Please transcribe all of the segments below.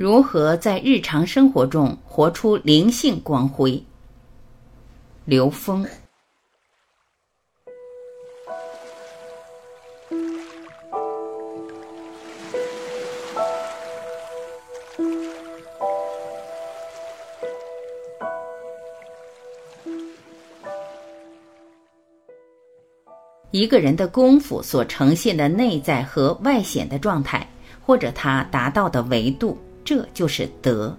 如何在日常生活中活出灵性光辉？刘峰。一个人的功夫所呈现的内在和外显的状态，或者他达到的维度，这就是德。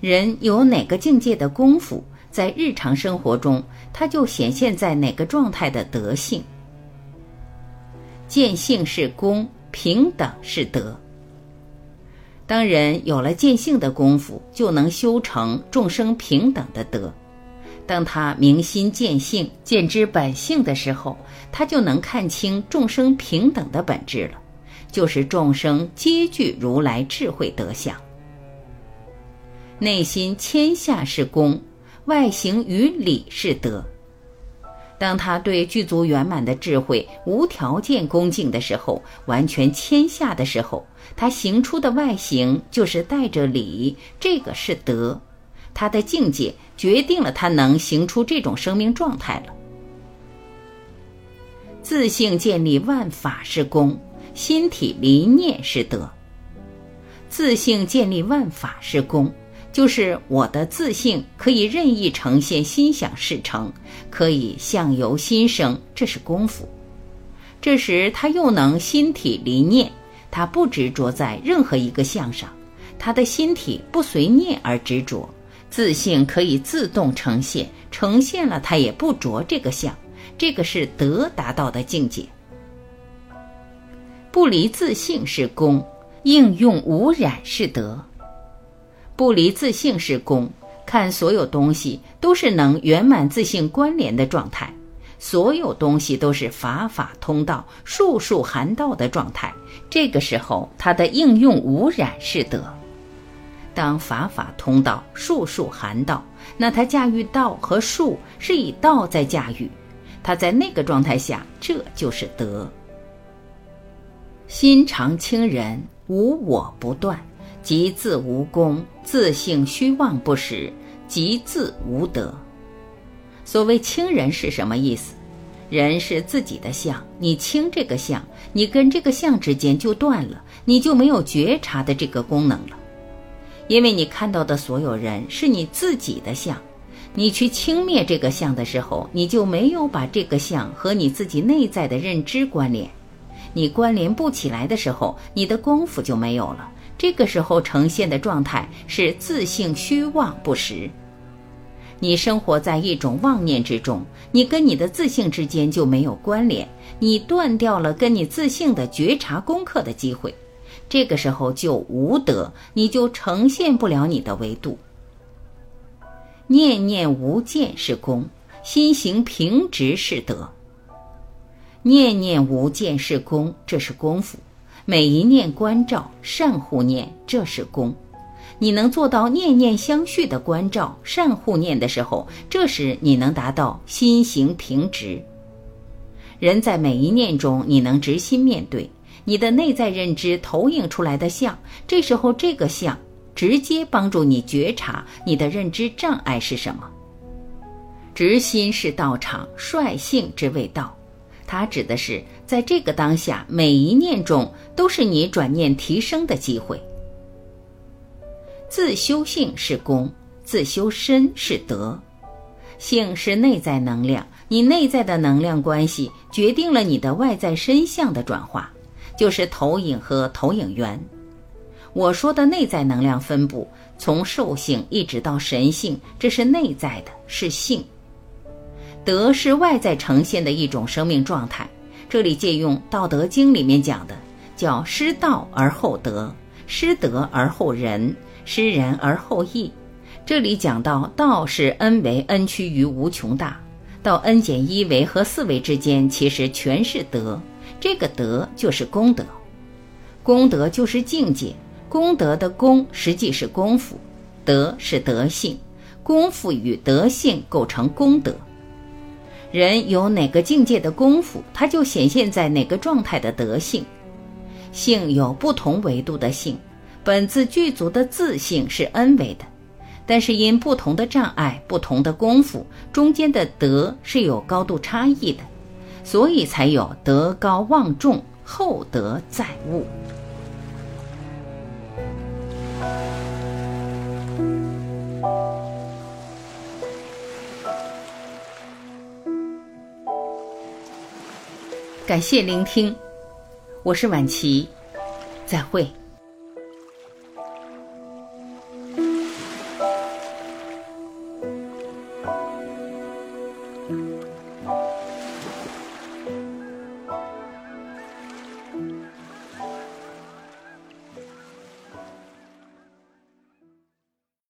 人有哪个境界的功夫，在日常生活中，他就显现在哪个状态的德性。见性是功，平等是德。当人有了见性的功夫，就能修成众生平等的德。当他明心见性、见知本性的时候，他就能看清众生平等的本质了，就是众生皆具如来智慧德相。内心谦下是功，外形于理是德。当他对具足圆满的智慧无条件恭敬的时候，完全谦下的时候，他行出的外形就是带着理，这个是德。他的境界决定了他能行出这种生命状态了。自性建立万法是功，心体离念是德。自性建立万法是功，就是我的自性可以任意呈现心想事成，可以相由心生，这是功夫。这时他又能心体离念，他不执着在任何一个相上，他的心体不随念而执着。自性可以自动呈现，呈现了他也不着这个相，这个是德达到的境界。不离自性是功，应用无染是德。不离自性是功，看所有东西都是能圆满自性关联的状态，所有东西都是法法通道、术术含道的状态。这个时候，它的应用无染是德。当法法通道，术术含道，那他驾驭道和术是以道在驾驭，他在那个状态下，这就是德。心常清人，无我不断，即自无功；自性虚妄不实，即自无德。所谓清人是什么意思？人是自己的相，你清这个相，你跟这个相之间就断了，你就没有觉察的这个功能了。因为你看到的所有人是你自己的相，你去轻蔑这个相的时候，你就没有把这个相和你自己内在的认知关联。你关联不起来的时候，你的功夫就没有了。这个时候呈现的状态是自性虚妄不实。你生活在一种妄念之中，你跟你的自性之间就没有关联，你断掉了跟你自性的觉察功课的机会。这个时候就无德，你就呈现不了你的维度。念念无见是功，心行平直是德。念念无见是功，这是功夫。每一念关照，善护念，这是功。你能做到念念相续的关照、善护念的时候，这时你能达到心行平直。人在每一念中，你能直心面对。你的内在认知投影出来的相，这时候这个相直接帮助你觉察你的认知障碍是什么。直心是道场，率性之谓道，它指的是在这个当下每一念中都是你转念提升的机会。自修性是功，自修身是德。性是内在能量，你内在的能量关系决定了你的外在身相的转化。就是投影和投影源。我说的内在能量分布，从兽性一直到神性，这是内在的，是性。德是外在呈现的一种生命状态。这里借用《道德经》里面讲的，叫失道而后德，失德而后仁，失仁而后义。这里讲到道是 n 为 n 趋于无穷大，到 n 减一维和四维之间，其实全是德。这个德就是功德，功德就是境界。功德的功实际是功夫，德是德性，功夫与德性构成功德。人有哪个境界的功夫，它就显现在哪个状态的德性。性有不同维度的性，本自具足的自性是 n 维的，但是因不同的障碍、不同的功夫，中间的德是有高度差异的，所以才有德高望重，厚德载物。感谢聆听，我是晚琪，再会。